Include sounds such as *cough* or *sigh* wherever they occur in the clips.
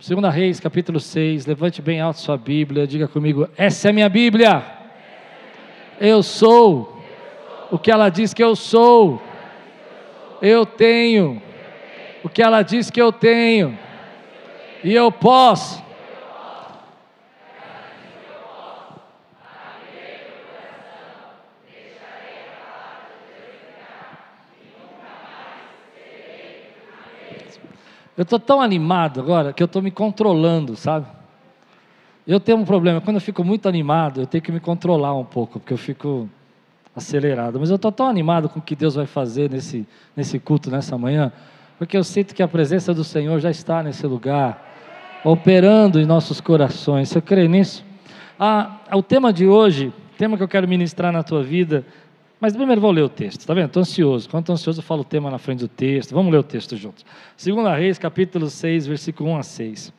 Segunda Reis, capítulo 6, levante bem alto sua Bíblia, diga comigo, essa é minha Bíblia. Eu sou o que ela diz que eu sou. Eu tenho o que ela diz que eu tenho. E eu posso Eu estou tão animado agora que eu estou me controlando, sabe? Eu tenho um problema, quando eu fico muito animado, eu tenho que me controlar um pouco, porque eu fico acelerado. Mas eu estou tão animado com o que Deus vai fazer nesse, nesse culto, nessa manhã, porque eu sinto que a presença do Senhor já está nesse lugar, operando em nossos corações. Você crê nisso? Ah, o tema de hoje, tema que eu quero ministrar na tua vida, mas primeiro vou ler o texto, tá vendo? Estou ansioso. Quando estou ansioso, eu falo o tema na frente do texto. Vamos ler o texto juntos. Segunda Reis, capítulo 6, versículo 1 a 6.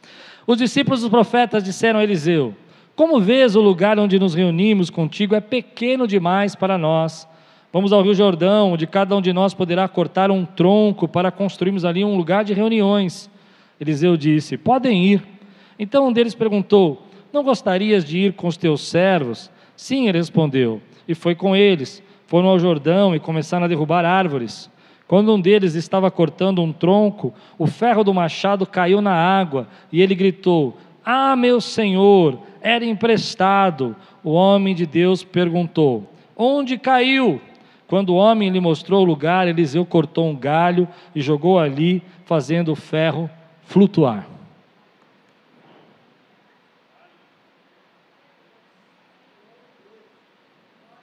Os discípulos dos profetas disseram a Eliseu: Como vês o lugar onde nos reunimos contigo é pequeno demais para nós. Vamos ao Rio Jordão, onde cada um de nós poderá cortar um tronco para construirmos ali um lugar de reuniões. Eliseu disse: Podem ir. Então um deles perguntou: Não gostarias de ir com os teus servos? Sim, ele respondeu, e foi com eles foram ao Jordão e começaram a derrubar árvores. Quando um deles estava cortando um tronco, o ferro do machado caiu na água e ele gritou: Ah, meu senhor, era emprestado. O homem de Deus perguntou: Onde caiu? Quando o homem lhe mostrou o lugar, Eliseu cortou um galho e jogou ali, fazendo o ferro flutuar.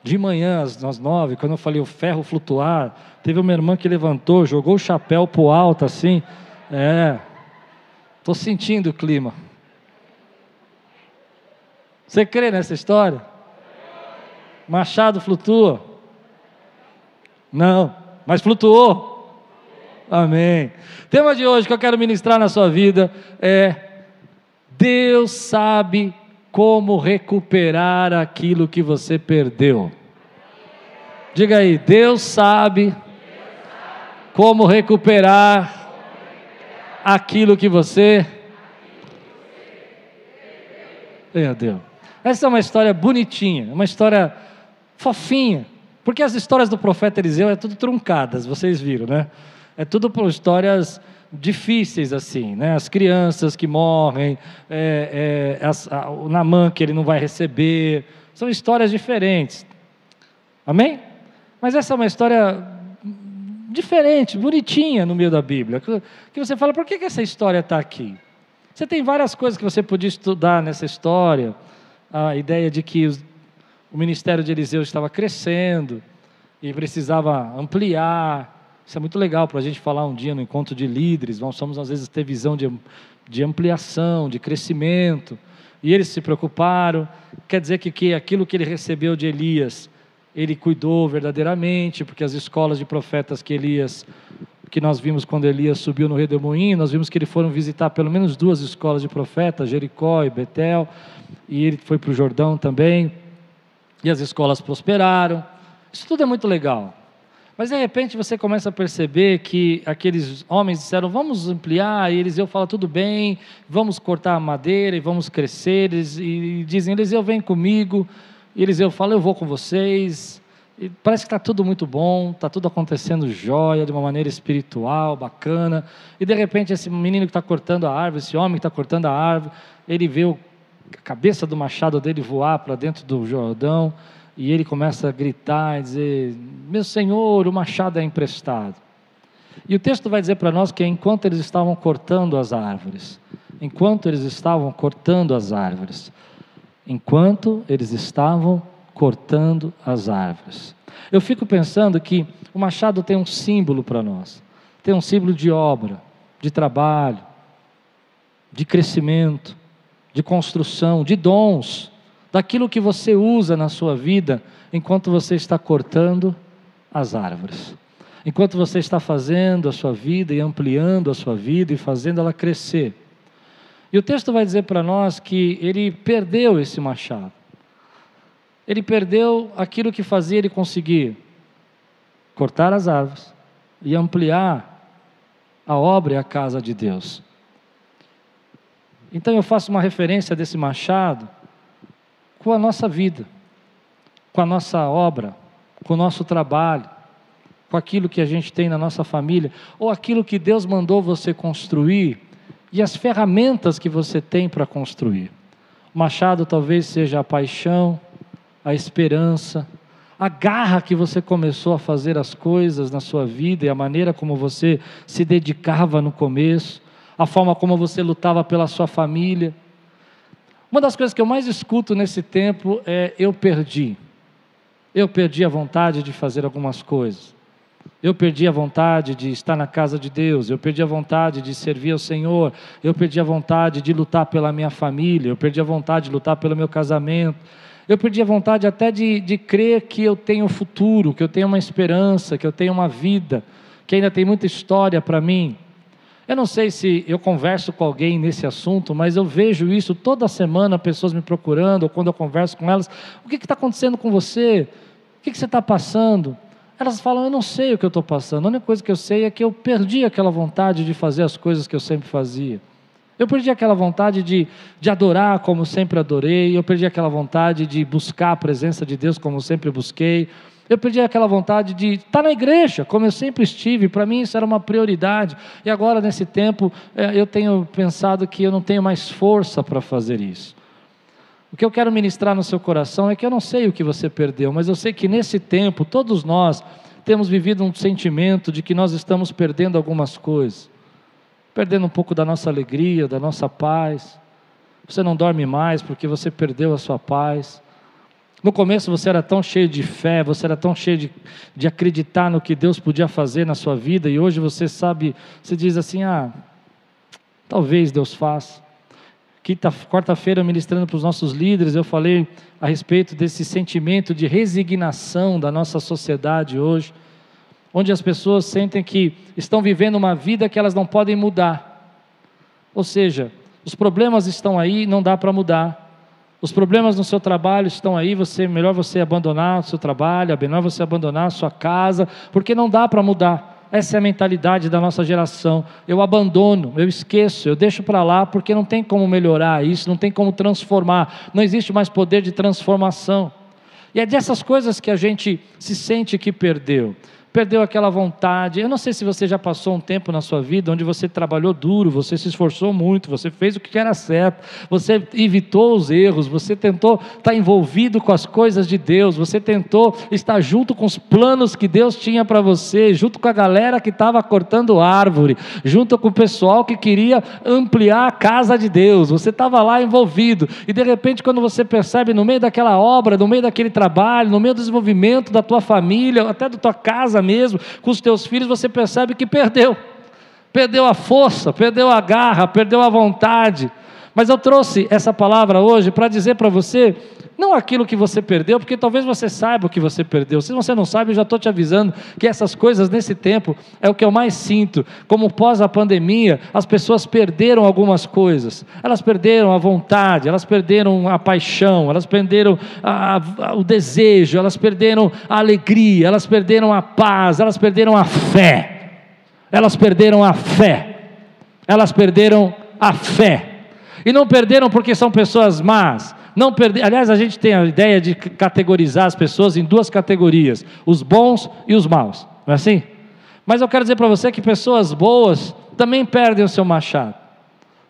De manhã, às nove, quando eu falei o ferro flutuar, teve uma irmã que levantou, jogou o chapéu para o alto assim. É, estou sentindo o clima. Você crê nessa história? Machado flutua? Não, mas flutuou. Amém. tema de hoje que eu quero ministrar na sua vida é: Deus sabe como recuperar aquilo que você perdeu. Diga aí, Deus sabe como recuperar aquilo que você meu Deus. Essa é uma história bonitinha, uma história fofinha, porque as histórias do profeta Eliseu é tudo truncadas, vocês viram, né? É tudo por histórias difíceis assim, né? As crianças que morrem, é, é, as, a, o Namã que ele não vai receber, são histórias diferentes. Amém? Mas essa é uma história diferente, bonitinha no meio da Bíblia. Que você fala, por que, que essa história está aqui? Você tem várias coisas que você podia estudar nessa história. A ideia de que os, o ministério de Eliseu estava crescendo e precisava ampliar. Isso é muito legal para a gente falar um dia no encontro de líderes. Nós somos, às vezes, ter visão de, de ampliação, de crescimento. E eles se preocuparam. Quer dizer que, que aquilo que ele recebeu de Elias, ele cuidou verdadeiramente, porque as escolas de profetas que Elias, que nós vimos quando Elias subiu no redemoinho, nós vimos que eles foram visitar pelo menos duas escolas de profetas, Jericó e Betel, e ele foi para o Jordão também, e as escolas prosperaram. Isso tudo é muito legal. Mas de repente você começa a perceber que aqueles homens disseram: vamos ampliar, e Eliseu fala: tudo bem, vamos cortar a madeira e vamos crescer. E dizem: Eliseu, vem comigo. E Eliseu fala: eu vou com vocês. E parece que está tudo muito bom, está tudo acontecendo jóia, de uma maneira espiritual, bacana. E de repente, esse menino que está cortando a árvore, esse homem que está cortando a árvore, ele vê a cabeça do machado dele voar para dentro do Jordão e ele começa a gritar e dizer: Meu senhor, o machado é emprestado. E o texto vai dizer para nós que enquanto eles estavam cortando as árvores, enquanto eles estavam cortando as árvores, enquanto eles estavam cortando as árvores. Eu fico pensando que o machado tem um símbolo para nós, tem um símbolo de obra, de trabalho, de crescimento, de construção, de dons daquilo que você usa na sua vida enquanto você está cortando as árvores. Enquanto você está fazendo a sua vida e ampliando a sua vida e fazendo ela crescer. E o texto vai dizer para nós que ele perdeu esse machado. Ele perdeu aquilo que fazia ele conseguir cortar as árvores e ampliar a obra e a casa de Deus. Então eu faço uma referência desse machado com a nossa vida, com a nossa obra, com o nosso trabalho, com aquilo que a gente tem na nossa família, ou aquilo que Deus mandou você construir e as ferramentas que você tem para construir. O machado talvez seja a paixão, a esperança, a garra que você começou a fazer as coisas na sua vida e a maneira como você se dedicava no começo, a forma como você lutava pela sua família. Uma das coisas que eu mais escuto nesse tempo é: eu perdi. Eu perdi a vontade de fazer algumas coisas. Eu perdi a vontade de estar na casa de Deus, eu perdi a vontade de servir ao Senhor, eu perdi a vontade de lutar pela minha família, eu perdi a vontade de lutar pelo meu casamento, eu perdi a vontade até de, de crer que eu tenho futuro, que eu tenho uma esperança, que eu tenho uma vida, que ainda tem muita história para mim. Eu não sei se eu converso com alguém nesse assunto, mas eu vejo isso toda semana, pessoas me procurando, ou quando eu converso com elas: o que está acontecendo com você? O que, que você está passando? Elas falam: eu não sei o que eu estou passando, a única coisa que eu sei é que eu perdi aquela vontade de fazer as coisas que eu sempre fazia. Eu perdi aquela vontade de, de adorar como sempre adorei, eu perdi aquela vontade de buscar a presença de Deus como sempre busquei, eu perdi aquela vontade de estar na igreja, como eu sempre estive, para mim isso era uma prioridade. E agora, nesse tempo, é, eu tenho pensado que eu não tenho mais força para fazer isso. O que eu quero ministrar no seu coração é que eu não sei o que você perdeu, mas eu sei que nesse tempo, todos nós temos vivido um sentimento de que nós estamos perdendo algumas coisas, perdendo um pouco da nossa alegria, da nossa paz. Você não dorme mais porque você perdeu a sua paz. No começo você era tão cheio de fé, você era tão cheio de, de acreditar no que Deus podia fazer na sua vida, e hoje você sabe, você diz assim: ah, talvez Deus faça. Quarta-feira, ministrando para os nossos líderes, eu falei a respeito desse sentimento de resignação da nossa sociedade hoje, onde as pessoas sentem que estão vivendo uma vida que elas não podem mudar. Ou seja, os problemas estão aí, não dá para mudar. Os problemas no seu trabalho estão aí, você melhor você abandonar o seu trabalho, é melhor você abandonar a sua casa, porque não dá para mudar. Essa é a mentalidade da nossa geração. Eu abandono, eu esqueço, eu deixo para lá porque não tem como melhorar isso, não tem como transformar, não existe mais poder de transformação. E é dessas coisas que a gente se sente que perdeu perdeu aquela vontade. Eu não sei se você já passou um tempo na sua vida onde você trabalhou duro, você se esforçou muito, você fez o que era certo, você evitou os erros, você tentou estar envolvido com as coisas de Deus, você tentou estar junto com os planos que Deus tinha para você, junto com a galera que estava cortando árvore, junto com o pessoal que queria ampliar a casa de Deus. Você estava lá envolvido e de repente quando você percebe no meio daquela obra, no meio daquele trabalho, no meio do desenvolvimento da tua família, até da tua casa mesmo, com os teus filhos, você percebe que perdeu. Perdeu a força, perdeu a garra, perdeu a vontade. Mas eu trouxe essa palavra hoje para dizer para você, não aquilo que você perdeu, porque talvez você saiba o que você perdeu. Se você não sabe, eu já estou te avisando que essas coisas nesse tempo é o que eu mais sinto. Como pós a pandemia, as pessoas perderam algumas coisas. Elas perderam a vontade, elas perderam a paixão, elas perderam a, a, o desejo, elas perderam a alegria, elas perderam a paz, elas perderam a fé. Elas perderam a fé. Elas perderam a fé. E não perderam porque são pessoas más. Não perder, aliás, a gente tem a ideia de categorizar as pessoas em duas categorias: os bons e os maus. Não é assim? Mas eu quero dizer para você que pessoas boas também perdem o seu machado.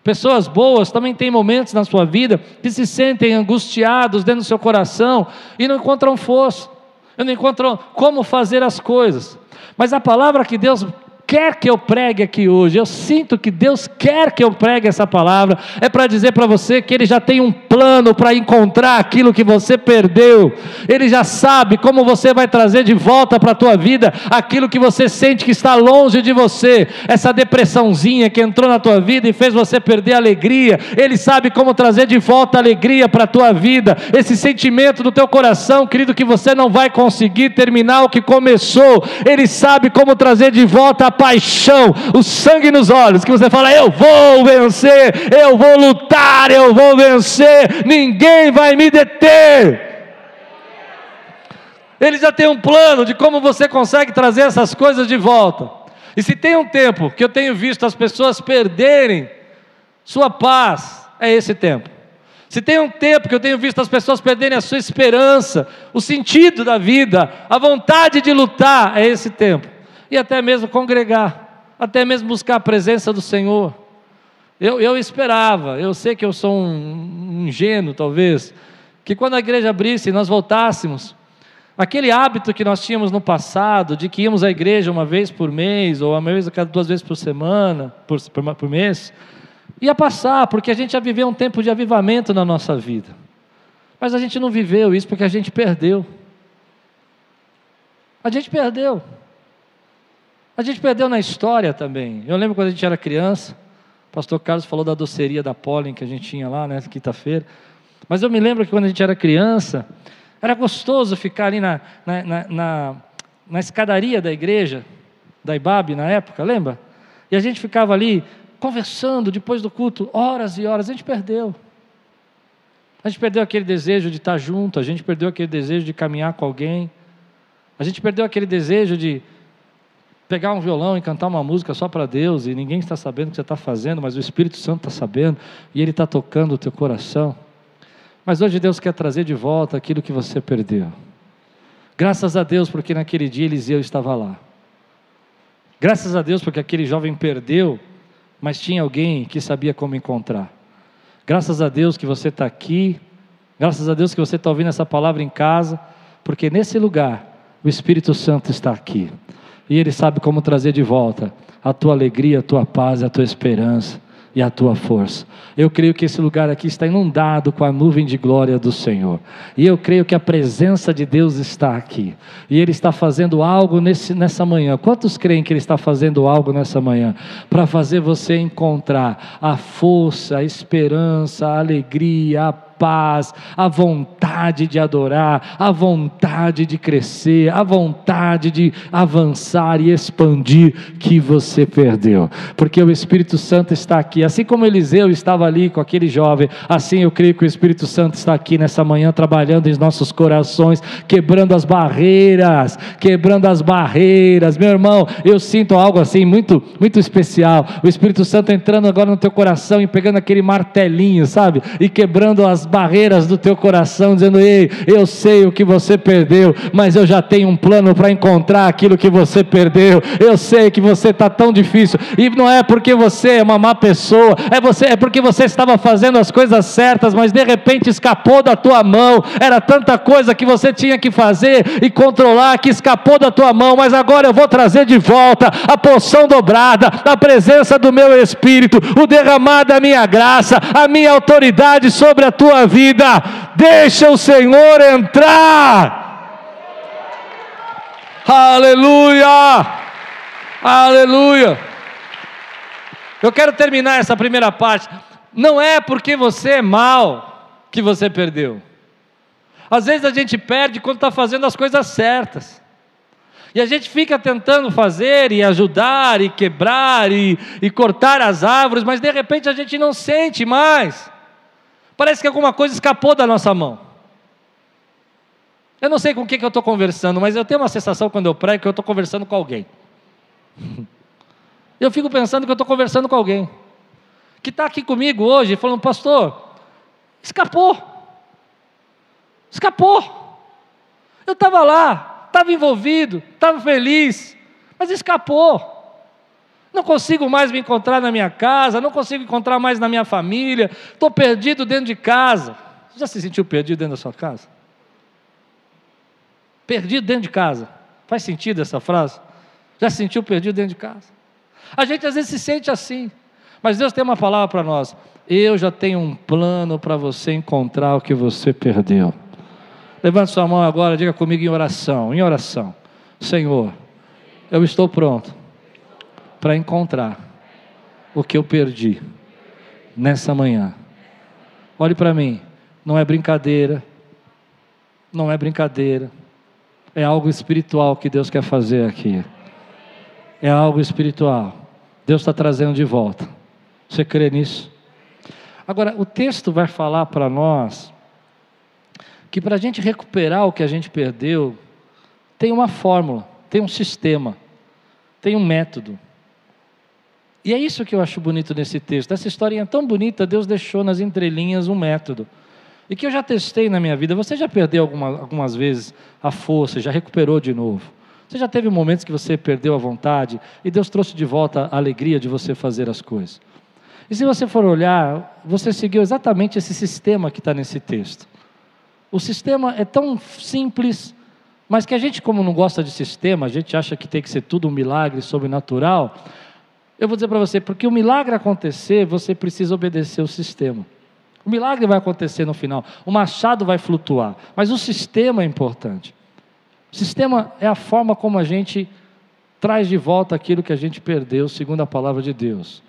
Pessoas boas também têm momentos na sua vida que se sentem angustiados dentro do seu coração e não encontram força, não encontram como fazer as coisas. Mas a palavra que Deus quer que eu pregue aqui hoje, eu sinto que Deus quer que eu pregue essa palavra, é para dizer para você que Ele já tem um plano para encontrar aquilo que você perdeu, Ele já sabe como você vai trazer de volta para a tua vida aquilo que você sente que está longe de você, essa depressãozinha que entrou na tua vida e fez você perder a alegria, Ele sabe como trazer de volta a alegria para a tua vida, esse sentimento do teu coração, querido, que você não vai conseguir terminar o que começou, Ele sabe como trazer de volta a paixão, o sangue nos olhos, que você fala: Eu vou vencer, eu vou lutar, eu vou vencer, ninguém vai me deter. Ele já tem um plano de como você consegue trazer essas coisas de volta. E se tem um tempo que eu tenho visto as pessoas perderem sua paz, é esse tempo. Se tem um tempo que eu tenho visto as pessoas perderem a sua esperança, o sentido da vida, a vontade de lutar, é esse tempo. E até mesmo congregar, até mesmo buscar a presença do Senhor. Eu, eu esperava, eu sei que eu sou um, um ingênuo talvez, que quando a igreja abrisse e nós voltássemos, aquele hábito que nós tínhamos no passado, de que íamos à igreja uma vez por mês, ou uma vez a cada duas vezes por semana, por, por, por mês, ia passar, porque a gente já viveu um tempo de avivamento na nossa vida. Mas a gente não viveu isso porque a gente perdeu. A gente perdeu. A gente perdeu na história também. Eu lembro quando a gente era criança, o pastor Carlos falou da doceria da Pollen que a gente tinha lá, né, quinta-feira. Mas eu me lembro que quando a gente era criança, era gostoso ficar ali na, na, na, na, na escadaria da igreja, da IBAB na época, lembra? E a gente ficava ali conversando depois do culto, horas e horas, a gente perdeu. A gente perdeu aquele desejo de estar junto, a gente perdeu aquele desejo de caminhar com alguém, a gente perdeu aquele desejo de pegar um violão e cantar uma música só para Deus e ninguém está sabendo o que você está fazendo, mas o Espírito Santo está sabendo e Ele está tocando o teu coração. Mas hoje Deus quer trazer de volta aquilo que você perdeu. Graças a Deus, porque naquele dia Eliseu estava lá. Graças a Deus, porque aquele jovem perdeu, mas tinha alguém que sabia como encontrar. Graças a Deus que você está aqui. Graças a Deus que você está ouvindo essa palavra em casa, porque nesse lugar o Espírito Santo está aqui e Ele sabe como trazer de volta a tua alegria, a tua paz, a tua esperança e a tua força. Eu creio que esse lugar aqui está inundado com a nuvem de glória do Senhor. E eu creio que a presença de Deus está aqui. E Ele está fazendo algo nesse, nessa manhã. Quantos creem que Ele está fazendo algo nessa manhã? Para fazer você encontrar a força, a esperança, a alegria, a paz, a vontade de adorar, a vontade de crescer, a vontade de avançar e expandir que você perdeu. Porque o Espírito Santo está aqui, assim como Eliseu estava ali com aquele jovem, assim eu creio que o Espírito Santo está aqui nessa manhã trabalhando em nossos corações, quebrando as barreiras, quebrando as barreiras. Meu irmão, eu sinto algo assim muito muito especial. O Espírito Santo entrando agora no teu coração e pegando aquele martelinho, sabe? E quebrando as barreiras do teu coração, dizendo: Ei, eu sei o que você perdeu, mas eu já tenho um plano para encontrar aquilo que você perdeu. Eu sei que você está tão difícil, e não é porque você é uma má pessoa, é, você, é porque você estava fazendo as coisas certas, mas de repente escapou da tua mão. Era tanta coisa que você tinha que fazer e controlar que escapou da tua mão, mas agora eu vou trazer de volta a porção dobrada, a presença do meu Espírito, o derramar da minha graça, a minha autoridade sobre a tua vida, deixa o Senhor entrar. Aleluia! Aleluia! Eu quero terminar essa primeira parte. Não é porque você é mal que você perdeu. Às vezes a gente perde quando está fazendo as coisas certas. E a gente fica tentando fazer e ajudar e quebrar e, e cortar as árvores, mas de repente a gente não sente mais. Parece que alguma coisa escapou da nossa mão. Eu não sei com quem que eu estou conversando, mas eu tenho uma sensação quando eu prego que eu estou conversando com alguém. *laughs* Eu fico pensando que eu estou conversando com alguém. Que está aqui comigo hoje falando, pastor, escapou. Escapou. Eu estava lá, estava envolvido, estava feliz, mas escapou. Não consigo mais me encontrar na minha casa, não consigo encontrar mais na minha família, estou perdido dentro de casa. Você já se sentiu perdido dentro da sua casa? Perdido dentro de casa. Faz sentido essa frase? Já se sentiu perdido dentro de casa? A gente às vezes se sente assim, mas Deus tem uma palavra para nós. Eu já tenho um plano para você encontrar o que você perdeu. Levante sua mão agora, diga comigo em oração, em oração. Senhor, eu estou pronto para encontrar o que eu perdi nessa manhã. Olhe para mim, não é brincadeira, não é brincadeira, é algo espiritual que Deus quer fazer aqui. É algo espiritual. Deus está trazendo de volta. Você crê nisso? Agora, o texto vai falar para nós que para a gente recuperar o que a gente perdeu, tem uma fórmula, tem um sistema, tem um método. E é isso que eu acho bonito nesse texto. Essa historinha tão bonita, Deus deixou nas entrelinhas um método. E que eu já testei na minha vida. Você já perdeu alguma, algumas vezes a força, já recuperou de novo. Você já teve momentos que você perdeu a vontade e Deus trouxe de volta a alegria de você fazer as coisas. E se você for olhar, você seguiu exatamente esse sistema que está nesse texto. O sistema é tão simples, mas que a gente, como não gosta de sistema, a gente acha que tem que ser tudo um milagre sobrenatural. Eu vou dizer para você, porque o milagre acontecer, você precisa obedecer o sistema. O milagre vai acontecer no final, o machado vai flutuar, mas o sistema é importante. O sistema é a forma como a gente traz de volta aquilo que a gente perdeu, segundo a palavra de Deus.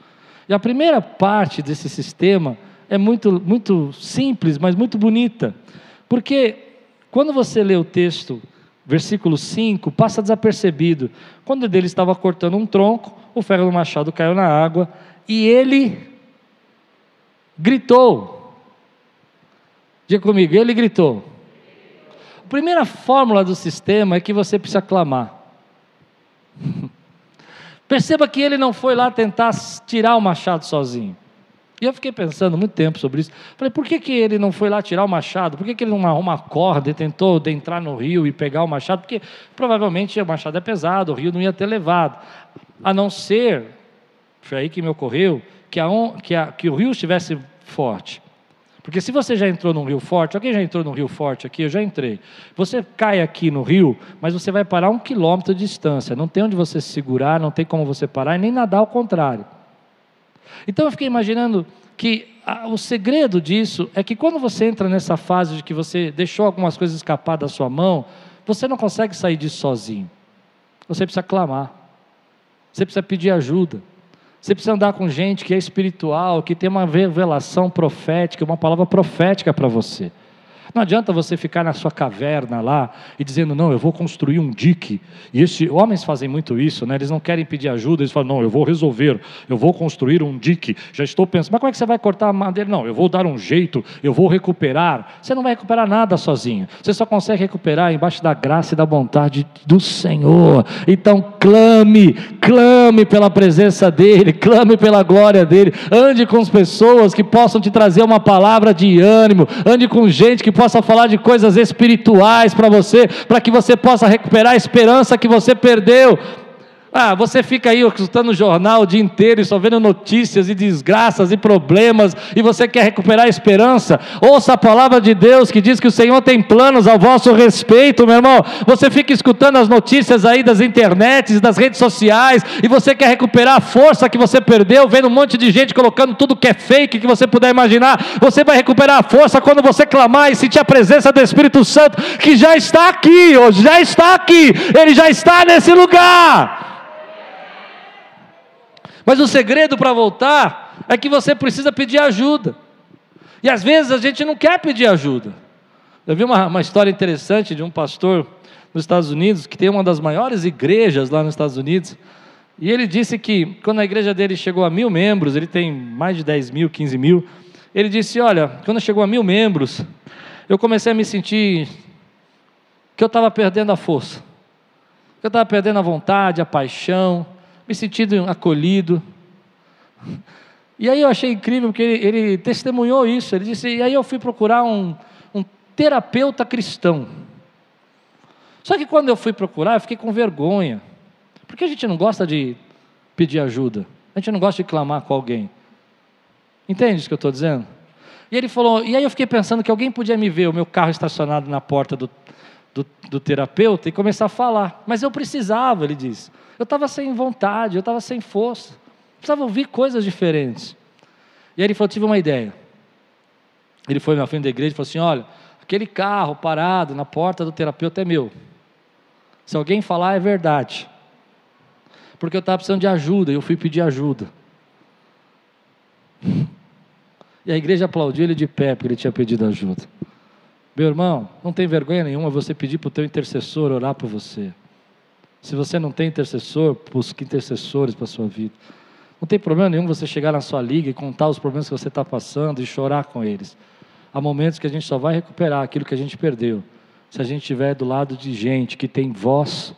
E a primeira parte desse sistema é muito, muito simples, mas muito bonita, porque quando você lê o texto, versículo 5, passa desapercebido. Quando ele estava cortando um tronco, o ferro do machado caiu na água e ele gritou. Diga comigo, ele gritou. A primeira fórmula do sistema é que você precisa clamar. *laughs* Perceba que ele não foi lá tentar tirar o machado sozinho. E eu fiquei pensando muito tempo sobre isso. Falei, por que, que ele não foi lá tirar o machado? Por que, que ele não arruma a corda e tentou entrar no rio e pegar o machado? Porque provavelmente o machado é pesado, o rio não ia ter levado. A não ser, foi aí que me ocorreu, que, a, que, a, que o rio estivesse forte. Porque se você já entrou num rio forte, alguém já entrou num rio forte aqui? Eu já entrei. Você cai aqui no rio, mas você vai parar um quilômetro de distância. Não tem onde você se segurar, não tem como você parar e nem nadar ao contrário. Então eu fiquei imaginando que a, o segredo disso é que quando você entra nessa fase de que você deixou algumas coisas escapar da sua mão, você não consegue sair disso sozinho. Você precisa clamar. Você precisa pedir ajuda. Você precisa andar com gente que é espiritual, que tem uma revelação profética, uma palavra profética para você. Não adianta você ficar na sua caverna lá e dizendo, não, eu vou construir um dique. E esses homens fazem muito isso, né? eles não querem pedir ajuda, eles falam, não, eu vou resolver, eu vou construir um dique. Já estou pensando, mas como é que você vai cortar a madeira? Não, eu vou dar um jeito, eu vou recuperar. Você não vai recuperar nada sozinho. Você só consegue recuperar embaixo da graça e da vontade do Senhor. Então clame, clame pela presença dEle, clame pela glória dEle. Ande com as pessoas que possam te trazer uma palavra de ânimo, ande com gente que possa possa falar de coisas espirituais para você, para que você possa recuperar a esperança que você perdeu. Ah, você fica aí escutando o jornal o dia inteiro e só vendo notícias e desgraças e problemas e você quer recuperar a esperança? Ouça a palavra de Deus que diz que o Senhor tem planos ao vosso respeito, meu irmão. Você fica escutando as notícias aí das internets, das redes sociais e você quer recuperar a força que você perdeu, vendo um monte de gente colocando tudo que é fake que você puder imaginar. Você vai recuperar a força quando você clamar e sentir a presença do Espírito Santo que já está aqui, hoje já está aqui. Ele já está nesse lugar. Mas o segredo para voltar é que você precisa pedir ajuda. E às vezes a gente não quer pedir ajuda. Eu vi uma, uma história interessante de um pastor nos Estados Unidos, que tem uma das maiores igrejas lá nos Estados Unidos, e ele disse que quando a igreja dele chegou a mil membros, ele tem mais de 10 mil, 15 mil, ele disse: Olha, quando chegou a mil membros, eu comecei a me sentir que eu estava perdendo a força, que eu estava perdendo a vontade, a paixão, me sentindo acolhido. E aí eu achei incrível porque ele, ele testemunhou isso. Ele disse: e aí eu fui procurar um, um terapeuta cristão. Só que quando eu fui procurar, eu fiquei com vergonha. Porque a gente não gosta de pedir ajuda. A gente não gosta de clamar com alguém. Entende o que eu estou dizendo? E ele falou, e aí eu fiquei pensando que alguém podia me ver, o meu carro estacionado na porta do, do, do terapeuta, e começar a falar. Mas eu precisava, ele disse. Eu estava sem vontade, eu estava sem força. Precisava ouvir coisas diferentes. E aí ele falou: tive uma ideia. Ele foi na frente da igreja e falou assim: olha, aquele carro parado na porta do terapeuta é meu. Se alguém falar, é verdade. Porque eu estava precisando de ajuda e eu fui pedir ajuda. *laughs* E a igreja aplaudiu ele de pé porque ele tinha pedido ajuda. Meu irmão, não tem vergonha nenhuma você pedir para o teu intercessor orar por você. Se você não tem intercessor, busque intercessores para a sua vida. Não tem problema nenhum você chegar na sua liga e contar os problemas que você está passando e chorar com eles. Há momentos que a gente só vai recuperar aquilo que a gente perdeu se a gente estiver do lado de gente que tem voz,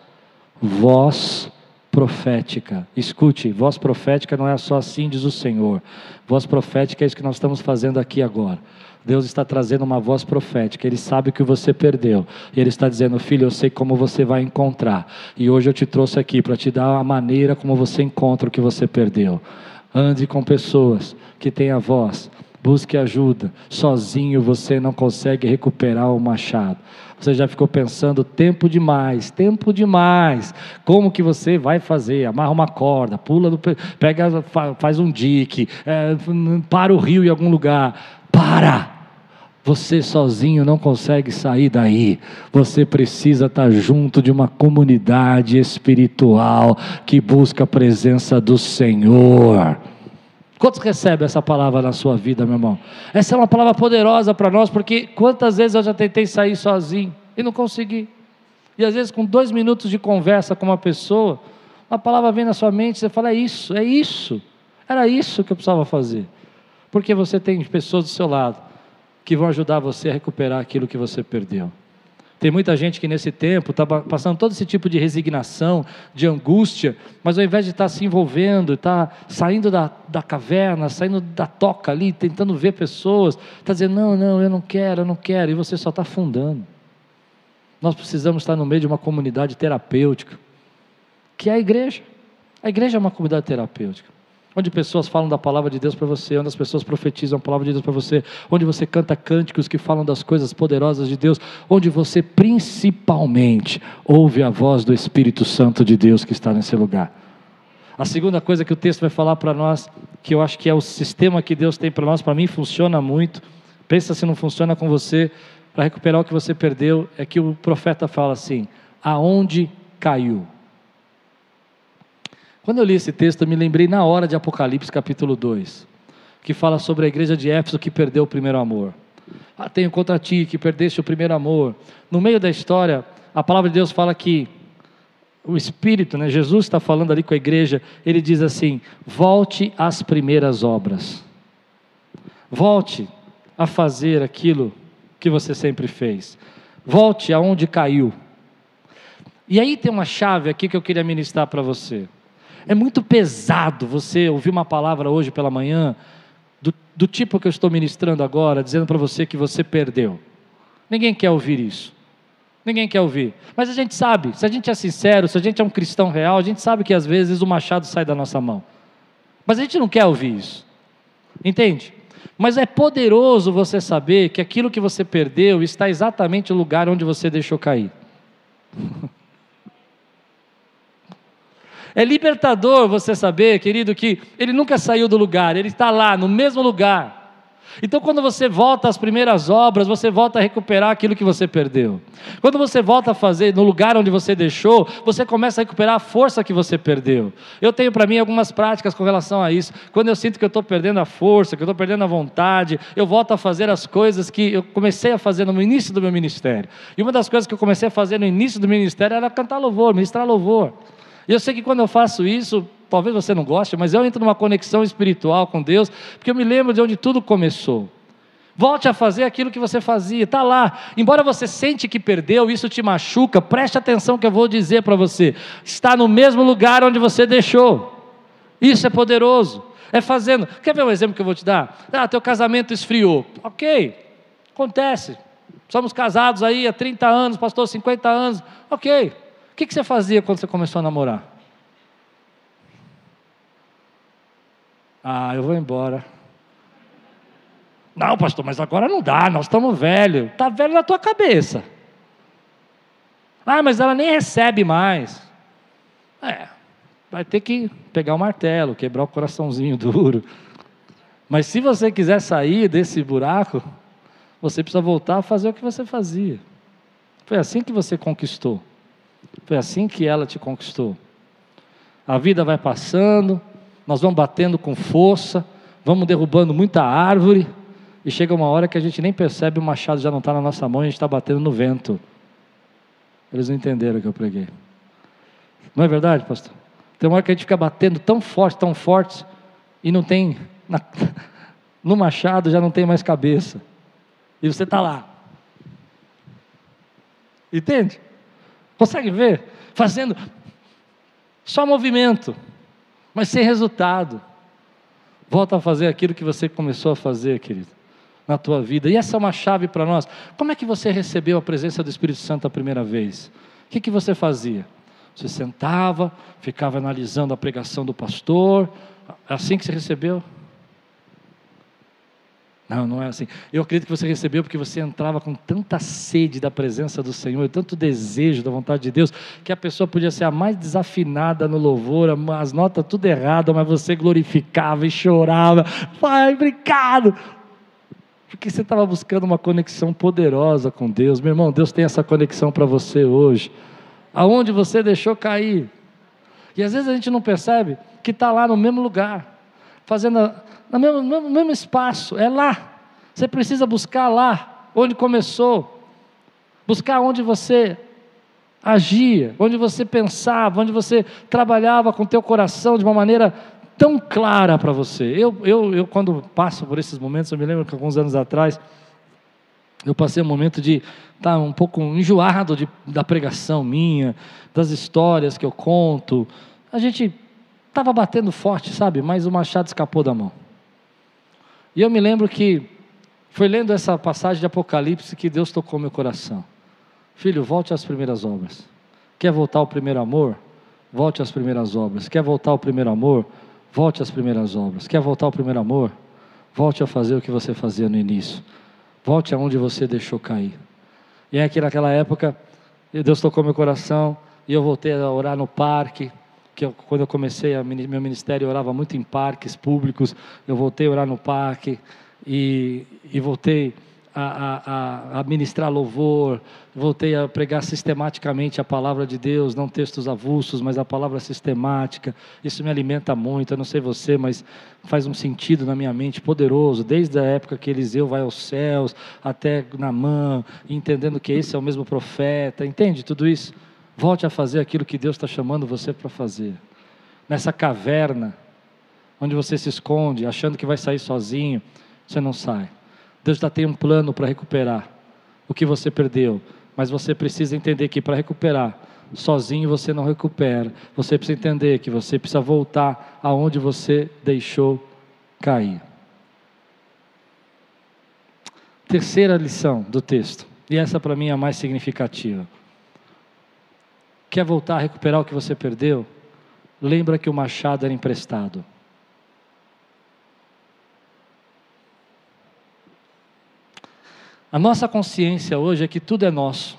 voz profética. Escute, voz profética não é só assim, diz o Senhor. Voz profética é isso que nós estamos fazendo aqui agora. Deus está trazendo uma voz profética, Ele sabe o que você perdeu, e Ele está dizendo: Filho, eu sei como você vai encontrar, e hoje eu te trouxe aqui para te dar a maneira como você encontra o que você perdeu. Ande com pessoas que têm a voz, busque ajuda, sozinho você não consegue recuperar o machado. Você já ficou pensando tempo demais, tempo demais. Como que você vai fazer? Amarra uma corda, pula, do, pega, faz um dique, é, para o rio em algum lugar. Para! Você sozinho não consegue sair daí. Você precisa estar junto de uma comunidade espiritual que busca a presença do Senhor. Quantos recebem essa palavra na sua vida, meu irmão? Essa é uma palavra poderosa para nós, porque quantas vezes eu já tentei sair sozinho e não consegui. E às vezes, com dois minutos de conversa com uma pessoa, uma palavra vem na sua mente, você fala: é isso, é isso, era isso que eu precisava fazer. Porque você tem pessoas do seu lado que vão ajudar você a recuperar aquilo que você perdeu. Tem muita gente que nesse tempo está passando todo esse tipo de resignação, de angústia, mas ao invés de estar tá se envolvendo, estar tá saindo da, da caverna, saindo da toca ali, tentando ver pessoas, está dizendo: não, não, eu não quero, eu não quero, e você só está afundando. Nós precisamos estar no meio de uma comunidade terapêutica, que é a igreja. A igreja é uma comunidade terapêutica onde pessoas falam da palavra de Deus para você, onde as pessoas profetizam a palavra de Deus para você, onde você canta cânticos que falam das coisas poderosas de Deus, onde você principalmente ouve a voz do Espírito Santo de Deus que está nesse lugar. A segunda coisa que o texto vai falar para nós, que eu acho que é o sistema que Deus tem para nós, para mim funciona muito. Pensa se não funciona com você, para recuperar o que você perdeu, é que o profeta fala assim: aonde caiu? Quando eu li esse texto, eu me lembrei na hora de Apocalipse capítulo 2, que fala sobre a igreja de Éfeso que perdeu o primeiro amor. Ah, tenho contra ti que perdeste o primeiro amor. No meio da história, a palavra de Deus fala que o Espírito, né, Jesus está falando ali com a igreja, ele diz assim: volte às primeiras obras. Volte a fazer aquilo que você sempre fez. Volte aonde caiu. E aí tem uma chave aqui que eu queria ministrar para você. É muito pesado você ouvir uma palavra hoje pela manhã, do, do tipo que eu estou ministrando agora, dizendo para você que você perdeu. Ninguém quer ouvir isso. Ninguém quer ouvir. Mas a gente sabe, se a gente é sincero, se a gente é um cristão real, a gente sabe que às vezes o machado sai da nossa mão. Mas a gente não quer ouvir isso. Entende? Mas é poderoso você saber que aquilo que você perdeu está exatamente no lugar onde você deixou cair. *laughs* É libertador você saber, querido, que ele nunca saiu do lugar, ele está lá, no mesmo lugar. Então, quando você volta às primeiras obras, você volta a recuperar aquilo que você perdeu. Quando você volta a fazer no lugar onde você deixou, você começa a recuperar a força que você perdeu. Eu tenho para mim algumas práticas com relação a isso. Quando eu sinto que eu estou perdendo a força, que eu estou perdendo a vontade, eu volto a fazer as coisas que eu comecei a fazer no início do meu ministério. E uma das coisas que eu comecei a fazer no início do ministério era cantar louvor, ministrar louvor. E eu sei que quando eu faço isso, talvez você não goste, mas eu entro numa conexão espiritual com Deus, porque eu me lembro de onde tudo começou. Volte a fazer aquilo que você fazia, está lá. Embora você sente que perdeu, isso te machuca, preste atenção que eu vou dizer para você. Está no mesmo lugar onde você deixou. Isso é poderoso. É fazendo. Quer ver um exemplo que eu vou te dar? Ah, teu casamento esfriou. Ok, acontece. Somos casados aí há 30 anos, pastor, 50 anos. Ok, o que, você fazia quando você começou a namorar? Ah, eu vou embora. Não, pastor, mas agora não dá, nós estamos velhos. Está velho na tua cabeça. Ah, mas ela nem recebe mais. É, vai ter que pegar o martelo, quebrar o coraçãozinho *laughs* duro. Mas se você quiser sair desse buraco, você precisa voltar a fazer o que você fazia. Foi assim que você conquistou. Foi assim que ela te conquistou. A vida vai passando, nós vamos batendo com força, vamos derrubando muita árvore, e chega uma hora que a gente nem percebe o machado já não está na nossa mão e a gente está batendo no vento. Eles não entenderam o que eu preguei. Não é verdade, pastor? Tem uma hora que a gente fica batendo tão forte, tão forte, e não tem. Na, *laughs* no machado já não tem mais cabeça. E você está lá. Entende? Consegue ver? Fazendo. Só movimento, mas sem resultado. Volta a fazer aquilo que você começou a fazer, querido, na tua vida. E essa é uma chave para nós. Como é que você recebeu a presença do Espírito Santo a primeira vez? O que, que você fazia? Você sentava, ficava analisando a pregação do pastor, assim que você recebeu? Não, não é assim. Eu acredito que você recebeu porque você entrava com tanta sede da presença do Senhor, tanto desejo da vontade de Deus, que a pessoa podia ser a mais desafinada no louvor, as notas tudo errado, mas você glorificava e chorava. Pai, obrigado! Porque você estava buscando uma conexão poderosa com Deus. Meu irmão, Deus tem essa conexão para você hoje. Aonde você deixou cair. E às vezes a gente não percebe que está lá no mesmo lugar, fazendo no mesmo, mesmo espaço, é lá. Você precisa buscar lá, onde começou. Buscar onde você agia, onde você pensava, onde você trabalhava com teu coração de uma maneira tão clara para você. Eu, eu, eu, quando passo por esses momentos, eu me lembro que alguns anos atrás, eu passei um momento de estar tá um pouco enjoado de, da pregação minha, das histórias que eu conto. A gente estava batendo forte, sabe? Mas o machado escapou da mão. E eu me lembro que foi lendo essa passagem de Apocalipse que Deus tocou meu coração. Filho, volte às primeiras obras. Quer voltar ao primeiro amor? Volte às primeiras obras. Quer voltar ao primeiro amor? Volte às primeiras obras. Quer voltar ao primeiro amor? Volte a fazer o que você fazia no início. Volte aonde você deixou cair. E é que naquela época, Deus tocou meu coração e eu voltei a orar no parque que eu, quando eu comecei a, meu ministério, eu orava muito em parques públicos, eu voltei a orar no parque e, e voltei a, a, a, ministrar louvor, voltei a pregar sistematicamente a palavra de Deus, não textos avulsos, mas a palavra sistemática. Isso me alimenta muito. Eu não sei você, mas faz um sentido na minha mente poderoso, desde a época que Eliseu vai aos céus até Namã, entendendo que esse é o mesmo profeta. Entende tudo isso? Volte a fazer aquilo que Deus está chamando você para fazer. Nessa caverna, onde você se esconde, achando que vai sair sozinho, você não sai. Deus já tem um plano para recuperar o que você perdeu, mas você precisa entender que para recuperar, sozinho você não recupera. Você precisa entender que você precisa voltar aonde você deixou cair. Terceira lição do texto, e essa para mim é a mais significativa. Quer voltar a recuperar o que você perdeu? Lembra que o machado era emprestado. A nossa consciência hoje é que tudo é nosso.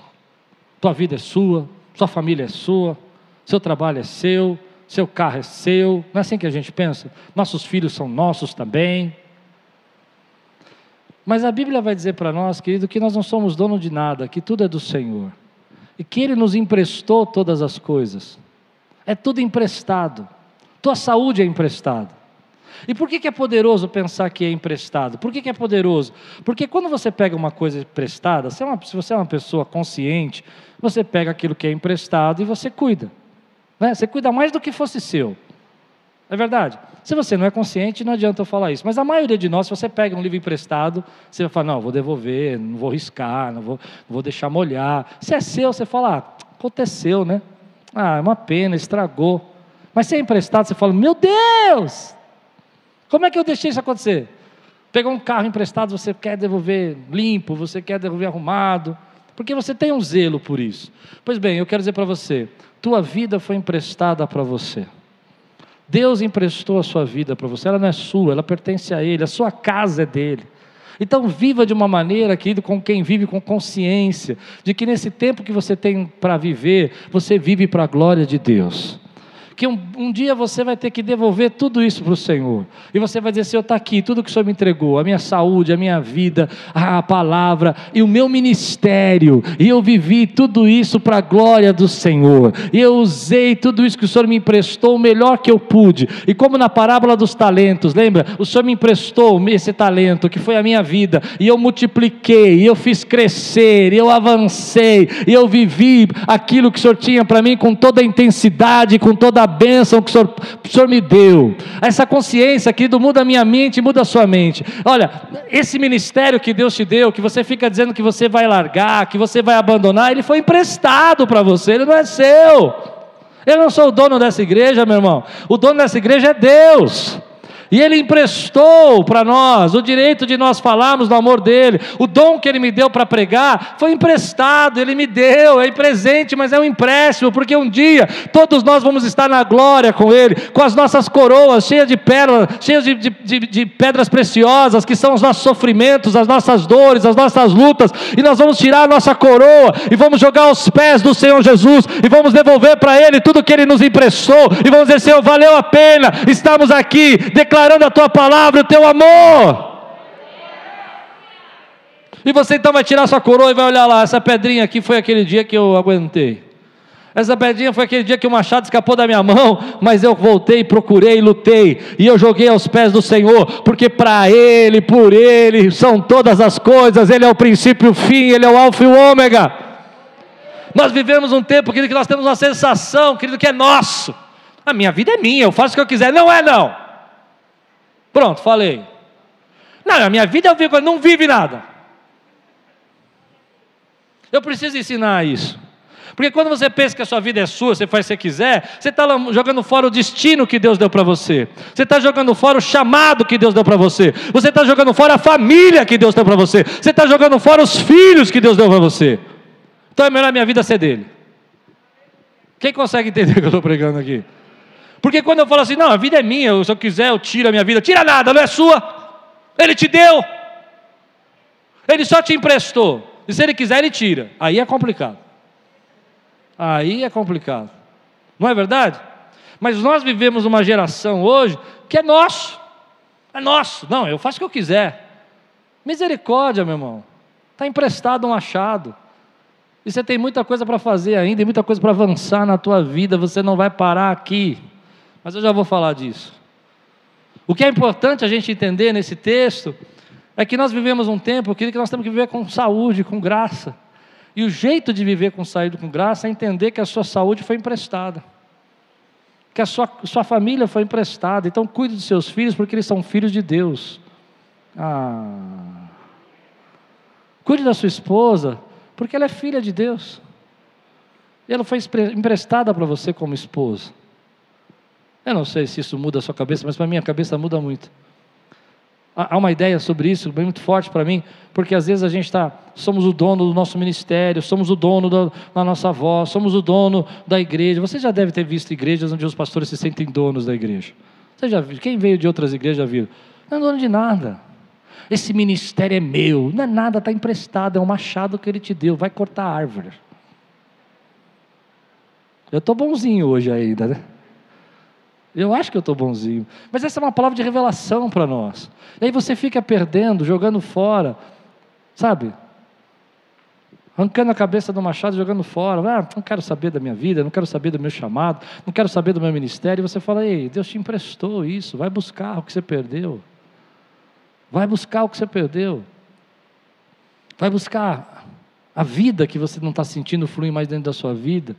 Tua vida é sua, sua família é sua, seu trabalho é seu, seu carro é seu. Não é assim que a gente pensa? Nossos filhos são nossos também. Mas a Bíblia vai dizer para nós, querido, que nós não somos dono de nada, que tudo é do Senhor e que Ele nos emprestou todas as coisas. É tudo emprestado. Tua saúde é emprestada. E por que, que é poderoso pensar que é emprestado? Por que, que é poderoso? Porque quando você pega uma coisa emprestada, se, é uma, se você é uma pessoa consciente, você pega aquilo que é emprestado e você cuida. Né? Você cuida mais do que fosse seu. É verdade? Se você não é consciente, não adianta eu falar isso. Mas a maioria de nós, se você pega um livro emprestado, você vai falar, não, vou devolver, não vou riscar, não vou, não vou deixar molhar. Se é seu, você fala, ah, aconteceu, né? Ah, é uma pena, estragou. Mas se é emprestado, você fala, meu Deus! Como é que eu deixei isso acontecer? Pegou um carro emprestado, você quer devolver limpo, você quer devolver arrumado, porque você tem um zelo por isso. Pois bem, eu quero dizer para você, tua vida foi emprestada para você. Deus emprestou a sua vida para você, ela não é sua, ela pertence a Ele, a sua casa é dele. Então, viva de uma maneira, querido, com quem vive com consciência, de que nesse tempo que você tem para viver, você vive para a glória de Deus que um, um dia você vai ter que devolver tudo isso para o Senhor. E você vai dizer: Senhor, está aqui, tudo que o Senhor me entregou, a minha saúde, a minha vida, a palavra e o meu ministério. E eu vivi tudo isso para a glória do Senhor. E eu usei tudo isso que o Senhor me emprestou o melhor que eu pude. E como na parábola dos talentos, lembra? O Senhor me emprestou esse talento, que foi a minha vida. E eu multipliquei, e eu fiz crescer, e eu avancei, e eu vivi aquilo que o Senhor tinha para mim com toda a intensidade, com toda a bênção que o Senhor, o Senhor me deu. Essa consciência, querido, muda a minha mente, muda a sua mente. Olha, esse ministério que Deus te deu, que você fica dizendo que você vai largar, que você vai abandonar, ele foi emprestado para você, ele não é seu. Eu não sou o dono dessa igreja, meu irmão. O dono dessa igreja é Deus. E Ele emprestou para nós o direito de nós falarmos do amor dele. O dom que Ele me deu para pregar foi emprestado, Ele me deu, é presente, mas é um empréstimo, porque um dia todos nós vamos estar na glória com Ele, com as nossas coroas cheias de pérolas, cheias de, de, de, de pedras preciosas, que são os nossos sofrimentos, as nossas dores, as nossas lutas, e nós vamos tirar a nossa coroa e vamos jogar aos pés do Senhor Jesus e vamos devolver para Ele tudo que Ele nos emprestou, e vamos dizer: Senhor, valeu a pena, estamos aqui declarando declarando a tua palavra, o teu amor. E você então vai tirar sua coroa e vai olhar lá, essa pedrinha aqui foi aquele dia que eu aguentei. Essa pedrinha foi aquele dia que o machado escapou da minha mão, mas eu voltei, procurei, lutei, e eu joguei aos pés do Senhor, porque para Ele, por Ele, são todas as coisas, Ele é o princípio e o fim, Ele é o alfa e o ômega. Nós vivemos um tempo, querido, que nós temos uma sensação, querido, que é nosso. A minha vida é minha, eu faço o que eu quiser. Não é não. Pronto, falei. Não, a minha vida eu vivo, não vive nada. Eu preciso ensinar isso. Porque quando você pensa que a sua vida é sua, você faz o que você quiser, você está jogando fora o destino que Deus deu para você. Você está jogando fora o chamado que Deus deu para você. Você está jogando fora a família que Deus deu para você. Você está jogando fora os filhos que Deus deu para você. Então é melhor a minha vida ser dele. Quem consegue entender o que eu estou pregando aqui? Porque quando eu falo assim, não, a vida é minha, se eu quiser eu tiro a minha vida, tira nada, não é sua. Ele te deu. Ele só te emprestou. E se ele quiser, ele tira. Aí é complicado. Aí é complicado. Não é verdade? Mas nós vivemos uma geração hoje que é nosso. É nosso. Não, eu faço o que eu quiser. Misericórdia, meu irmão. Está emprestado um achado. E você tem muita coisa para fazer ainda, e muita coisa para avançar na tua vida. Você não vai parar aqui. Mas eu já vou falar disso. O que é importante a gente entender nesse texto é que nós vivemos um tempo que nós temos que viver com saúde, com graça. E o jeito de viver com saúde, com graça, é entender que a sua saúde foi emprestada. Que a sua, sua família foi emprestada. Então cuide dos seus filhos, porque eles são filhos de Deus. Ah. Cuide da sua esposa, porque ela é filha de Deus. E ela foi emprestada para você como esposa. Eu não sei se isso muda a sua cabeça, mas para a minha cabeça muda muito. Há uma ideia sobre isso bem muito forte para mim, porque às vezes a gente está, somos o dono do nosso ministério, somos o dono da, da nossa voz, somos o dono da igreja. Você já deve ter visto igrejas onde os pastores se sentem donos da igreja. Você já viu? Quem veio de outras igrejas já viu? Não é dono de nada. Esse ministério é meu, não é nada, está emprestado, é um machado que ele te deu, vai cortar árvore. Eu estou bonzinho hoje ainda, né? Eu acho que eu estou bonzinho. Mas essa é uma palavra de revelação para nós. E aí você fica perdendo, jogando fora, sabe? Arrancando a cabeça do machado, jogando fora. Ah, não quero saber da minha vida, não quero saber do meu chamado, não quero saber do meu ministério. E você fala, ei, Deus te emprestou isso, vai buscar o que você perdeu. Vai buscar o que você perdeu. Vai buscar a vida que você não está sentindo fluir mais dentro da sua vida.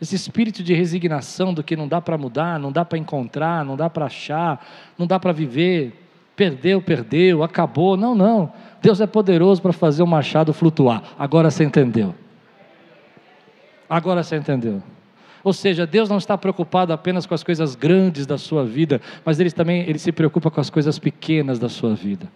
Esse espírito de resignação do que não dá para mudar, não dá para encontrar, não dá para achar, não dá para viver, perdeu, perdeu, acabou. Não, não. Deus é poderoso para fazer o machado flutuar. Agora você entendeu. Agora você entendeu. Ou seja, Deus não está preocupado apenas com as coisas grandes da sua vida, mas Ele também ele se preocupa com as coisas pequenas da sua vida.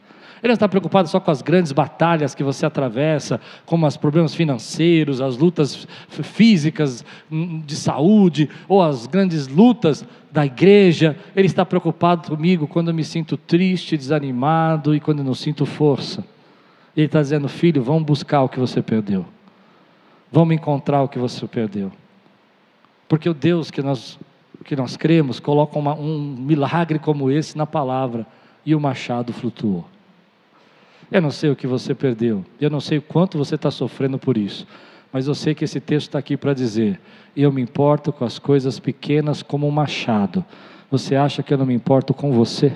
Ele não está preocupado só com as grandes batalhas que você atravessa, como os problemas financeiros, as lutas físicas hum, de saúde, ou as grandes lutas da igreja. Ele está preocupado comigo quando eu me sinto triste, desanimado e quando eu não sinto força. Ele está dizendo, filho, vamos buscar o que você perdeu. Vamos encontrar o que você perdeu. Porque o Deus que nós, que nós cremos coloca uma, um milagre como esse na palavra e o machado flutuou. Eu não sei o que você perdeu, eu não sei o quanto você está sofrendo por isso, mas eu sei que esse texto está aqui para dizer: eu me importo com as coisas pequenas como um machado. Você acha que eu não me importo com você?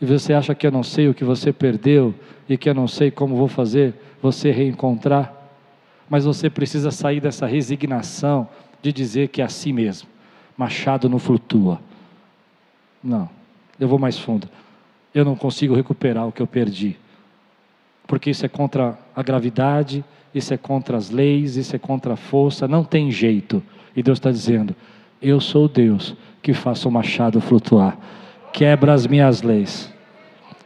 E você acha que eu não sei o que você perdeu e que eu não sei como vou fazer você reencontrar? Mas você precisa sair dessa resignação de dizer que é assim mesmo. Machado não flutua. Não, eu vou mais fundo eu não consigo recuperar o que eu perdi. Porque isso é contra a gravidade, isso é contra as leis, isso é contra a força, não tem jeito. E Deus está dizendo: Eu sou Deus que faço o machado flutuar. Quebra as minhas leis.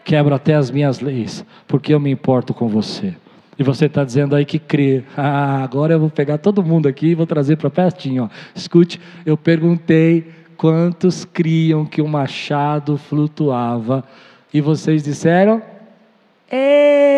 Quebra até as minhas leis, porque eu me importo com você. E você está dizendo aí que crê. *laughs* Ah, agora eu vou pegar todo mundo aqui e vou trazer para pertinho. Ó. Escute, eu perguntei quantos criam que o machado flutuava. E vocês disseram? É.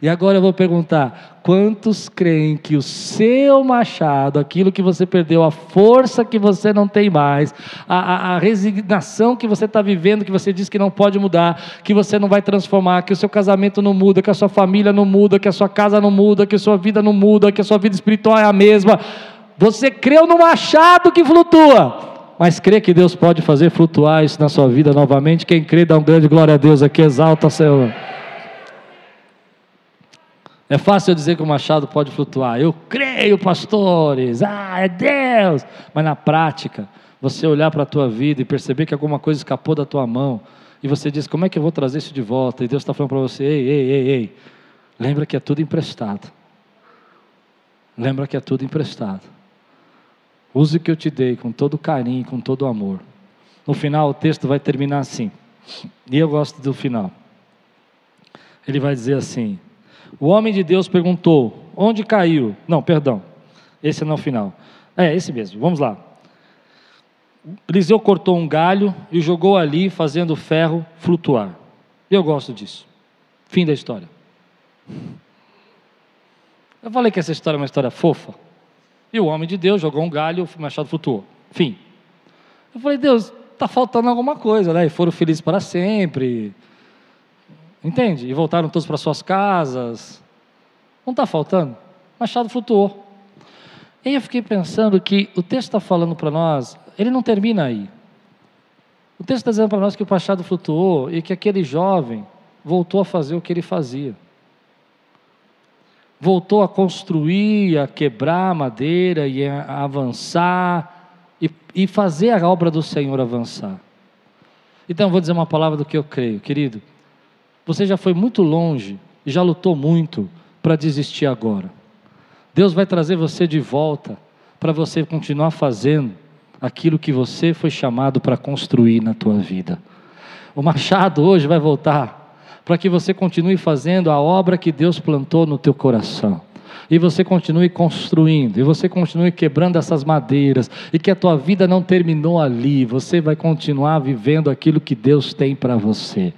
E agora eu vou perguntar: quantos creem que o seu machado, aquilo que você perdeu, a força que você não tem mais, a, a, a resignação que você está vivendo, que você diz que não pode mudar, que você não vai transformar, que o seu casamento não muda, que a sua família não muda, que a sua casa não muda, que a sua vida não muda, que a sua vida espiritual é a mesma. Você creu no machado que flutua mas crê que Deus pode fazer flutuar isso na sua vida novamente. Quem crê, dá um grande glória a Deus aqui, exalta o Senhor. É fácil dizer que o machado pode flutuar. Eu creio, pastores. Ah, é Deus. Mas na prática, você olhar para a tua vida e perceber que alguma coisa escapou da tua mão, e você diz: Como é que eu vou trazer isso de volta? E Deus está falando para você: Ei, ei, ei, ei. Lembra que é tudo emprestado. Lembra que é tudo emprestado. Use o que eu te dei com todo carinho, com todo amor. No final, o texto vai terminar assim. E eu gosto do final. Ele vai dizer assim: O homem de Deus perguntou: Onde caiu? Não, perdão. Esse não é o final. É, esse mesmo. Vamos lá. Eliseu cortou um galho e jogou ali, fazendo o ferro flutuar. Eu gosto disso. Fim da história. Eu falei que essa história é uma história fofa. E o homem de Deus jogou um galho, o machado flutuou. Fim. Eu falei, Deus, está faltando alguma coisa, né? E foram felizes para sempre. Entende? E voltaram todos para suas casas. Não está faltando? Machado flutuou. E aí eu fiquei pensando que o texto está falando para nós, ele não termina aí. O texto está dizendo para nós que o machado flutuou e que aquele jovem voltou a fazer o que ele fazia voltou a construir, a quebrar madeira e a avançar e, e fazer a obra do Senhor avançar. Então, vou dizer uma palavra do que eu creio, querido. Você já foi muito longe e já lutou muito para desistir agora. Deus vai trazer você de volta para você continuar fazendo aquilo que você foi chamado para construir na tua vida. O machado hoje vai voltar para que você continue fazendo a obra que Deus plantou no teu coração. E você continue construindo, e você continue quebrando essas madeiras, e que a tua vida não terminou ali, você vai continuar vivendo aquilo que Deus tem para você.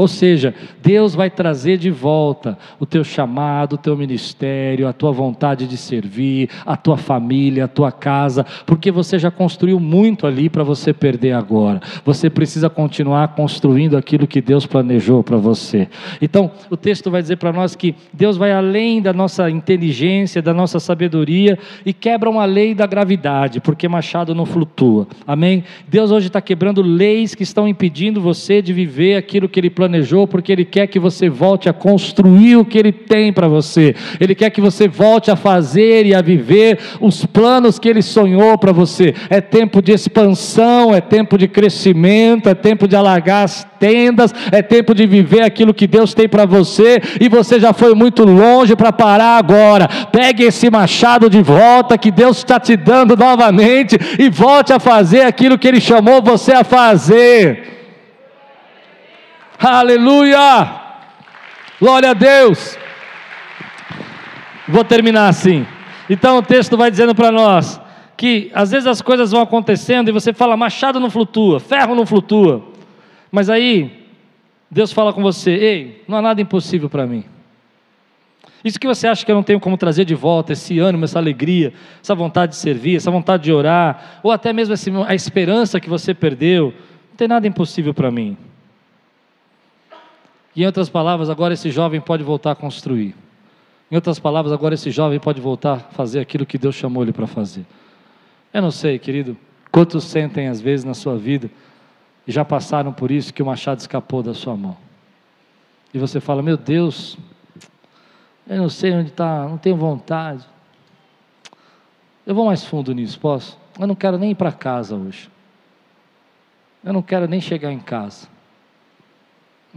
Ou seja, Deus vai trazer de volta o teu chamado, o teu ministério, a tua vontade de servir, a tua família, a tua casa, porque você já construiu muito ali para você perder agora. Você precisa continuar construindo aquilo que Deus planejou para você. Então, o texto vai dizer para nós que Deus vai além da nossa inteligência, da nossa sabedoria e quebra uma lei da gravidade, porque machado não flutua. Amém? Deus hoje está quebrando leis que estão impedindo você de viver aquilo que Ele planejou planejou, porque Ele quer que você volte a construir o que Ele tem para você. Ele quer que você volte a fazer e a viver os planos que Ele sonhou para você. É tempo de expansão, é tempo de crescimento, é tempo de alargar as tendas, é tempo de viver aquilo que Deus tem para você. E você já foi muito longe para parar agora. Pegue esse machado de volta que Deus está te dando novamente e volte a fazer aquilo que Ele chamou você a fazer. Aleluia! Glória a Deus! Vou terminar assim. Então o texto vai dizendo para nós que às vezes as coisas vão acontecendo e você fala, machado não flutua, ferro não flutua. Mas aí Deus fala com você, ei, não há nada impossível para mim. Isso que você acha que eu não tenho como trazer de volta, esse ânimo, essa alegria, essa vontade de servir, essa vontade de orar, ou até mesmo a esperança que você perdeu, não tem nada impossível para mim. Em outras palavras, agora esse jovem pode voltar a construir. Em outras palavras, agora esse jovem pode voltar a fazer aquilo que Deus chamou ele para fazer. Eu não sei, querido, quantos sentem às vezes na sua vida e já passaram por isso que o machado escapou da sua mão. E você fala: Meu Deus, eu não sei onde está, não tenho vontade. Eu vou mais fundo nisso, posso? Eu não quero nem ir para casa hoje. Eu não quero nem chegar em casa.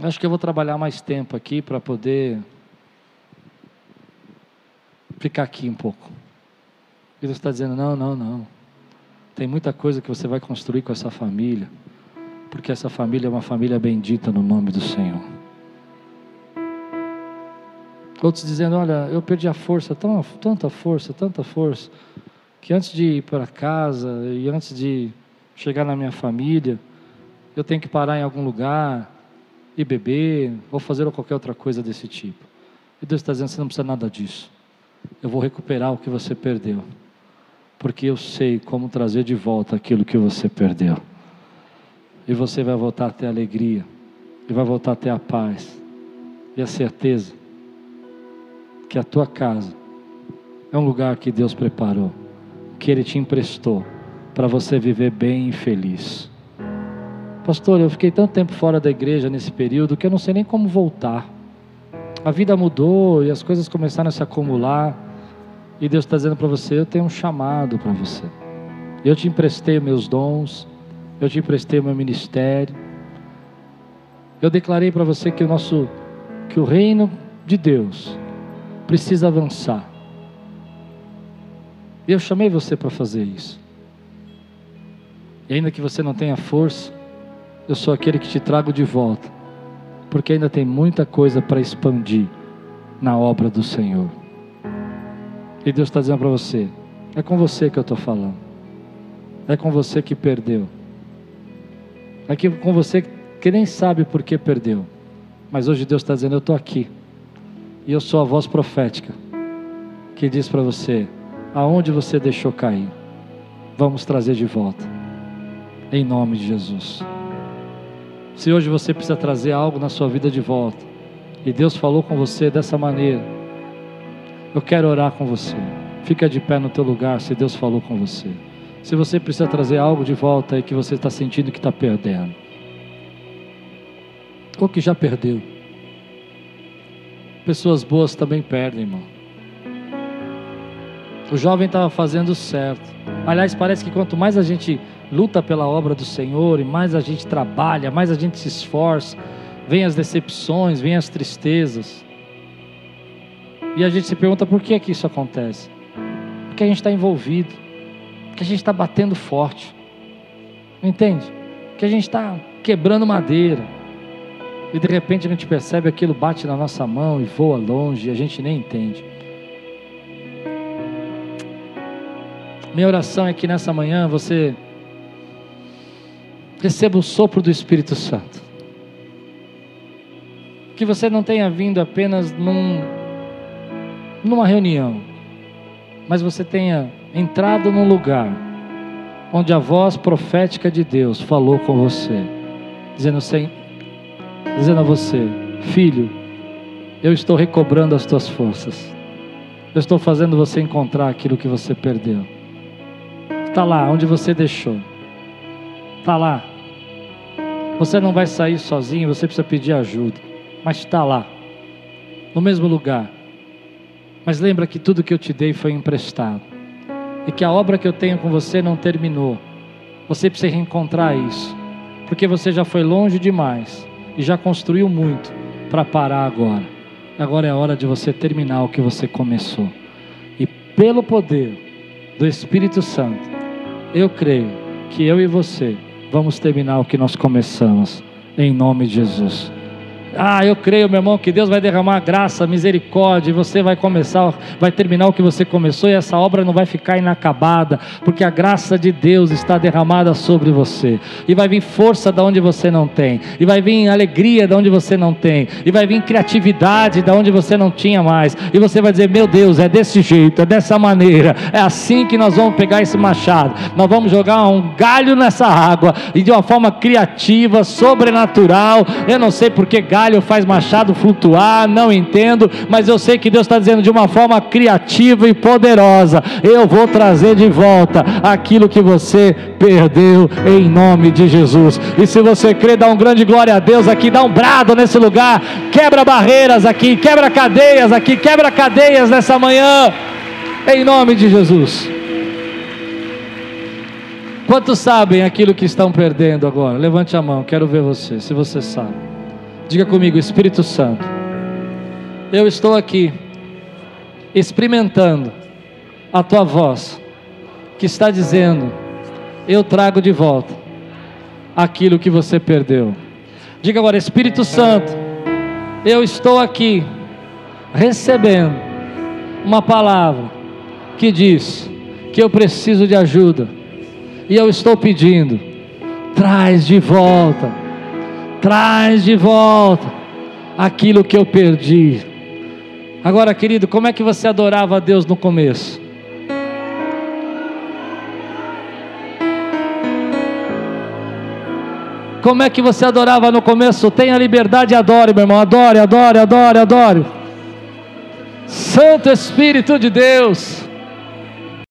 Acho que eu vou trabalhar mais tempo aqui para poder ficar aqui um pouco. Deus está dizendo: não, não, não. Tem muita coisa que você vai construir com essa família, porque essa família é uma família bendita no nome do Senhor. Outros dizendo: Olha, eu perdi a força, tanta força, tanta força, que antes de ir para casa e antes de chegar na minha família, eu tenho que parar em algum lugar e beber, ou fazer qualquer outra coisa desse tipo. E Deus está dizendo: Você não precisa nada disso. Eu vou recuperar o que você perdeu, porque eu sei como trazer de volta aquilo que você perdeu. E você vai voltar a ter alegria, e vai voltar a ter a paz, e a certeza que a tua casa é um lugar que Deus preparou, que Ele te emprestou para você viver bem e feliz. Pastor, eu fiquei tanto tempo fora da igreja nesse período que eu não sei nem como voltar. A vida mudou e as coisas começaram a se acumular. E Deus está dizendo para você: eu tenho um chamado para você. Eu te emprestei meus dons, eu te emprestei meu ministério. Eu declarei para você que o nosso, que o reino de Deus precisa avançar. Eu chamei você para fazer isso. E ainda que você não tenha força, eu sou aquele que te trago de volta, porque ainda tem muita coisa para expandir na obra do Senhor. E Deus está dizendo para você: é com você que eu estou falando, é com você que perdeu, é com você que nem sabe por que perdeu, mas hoje Deus está dizendo: eu estou aqui. E eu sou a voz profética que diz para você: aonde você deixou cair, vamos trazer de volta, em nome de Jesus. Se hoje você precisa trazer algo na sua vida de volta, e Deus falou com você dessa maneira, eu quero orar com você. Fica de pé no teu lugar se Deus falou com você. Se você precisa trazer algo de volta e que você está sentindo que está perdendo, ou que já perdeu. Pessoas boas também perdem, irmão. O jovem estava fazendo certo. Aliás, parece que quanto mais a gente luta pela obra do Senhor e mais a gente trabalha, mais a gente se esforça, vem as decepções, vem as tristezas. E a gente se pergunta por que é que isso acontece? Porque a gente está envolvido, porque a gente está batendo forte, entende? Que a gente está quebrando madeira, e de repente a gente percebe aquilo bate na nossa mão e voa longe e a gente nem entende. Minha oração é que nessa manhã você receba o sopro do Espírito Santo. Que você não tenha vindo apenas num, numa reunião, mas você tenha entrado num lugar onde a voz profética de Deus falou com você, dizendo: Senhor dizendo a você: Filho, eu estou recobrando as tuas forças. Eu estou fazendo você encontrar aquilo que você perdeu. Está lá, onde você deixou. Está lá. Você não vai sair sozinho, você precisa pedir ajuda. Mas está lá, no mesmo lugar. Mas lembra que tudo que eu te dei foi emprestado. E que a obra que eu tenho com você não terminou. Você precisa reencontrar isso. Porque você já foi longe demais e já construiu muito para parar agora. Agora é a hora de você terminar o que você começou. E pelo poder do Espírito Santo, eu creio que eu e você vamos terminar o que nós começamos. Em nome de Jesus. Ah, eu creio, meu irmão, que Deus vai derramar graça, misericórdia, e você vai começar, vai terminar o que você começou, e essa obra não vai ficar inacabada, porque a graça de Deus está derramada sobre você, e vai vir força da onde você não tem, e vai vir alegria da onde você não tem, e vai vir criatividade da onde você não tinha mais, e você vai dizer: Meu Deus, é desse jeito, é dessa maneira, é assim que nós vamos pegar esse machado, nós vamos jogar um galho nessa água, e de uma forma criativa, sobrenatural, eu não sei porque galho galho faz machado flutuar, não entendo, mas eu sei que Deus está dizendo de uma forma criativa e poderosa: eu vou trazer de volta aquilo que você perdeu em nome de Jesus. E se você crê, dá um grande glória a Deus aqui, dá um brado nesse lugar, quebra barreiras aqui, quebra cadeias aqui, quebra cadeias nessa manhã, em nome de Jesus. Quantos sabem aquilo que estão perdendo agora? Levante a mão, quero ver você, se você sabe. Diga comigo, Espírito Santo, eu estou aqui experimentando a tua voz, que está dizendo: Eu trago de volta aquilo que você perdeu. Diga agora, Espírito Santo, eu estou aqui recebendo uma palavra que diz que eu preciso de ajuda, e eu estou pedindo, traz de volta, traz de volta aquilo que eu perdi. Agora, querido, como é que você adorava a Deus no começo? Como é que você adorava no começo? Tenha liberdade e adore, meu irmão. Adore, adore, adore, adore. Santo Espírito de Deus.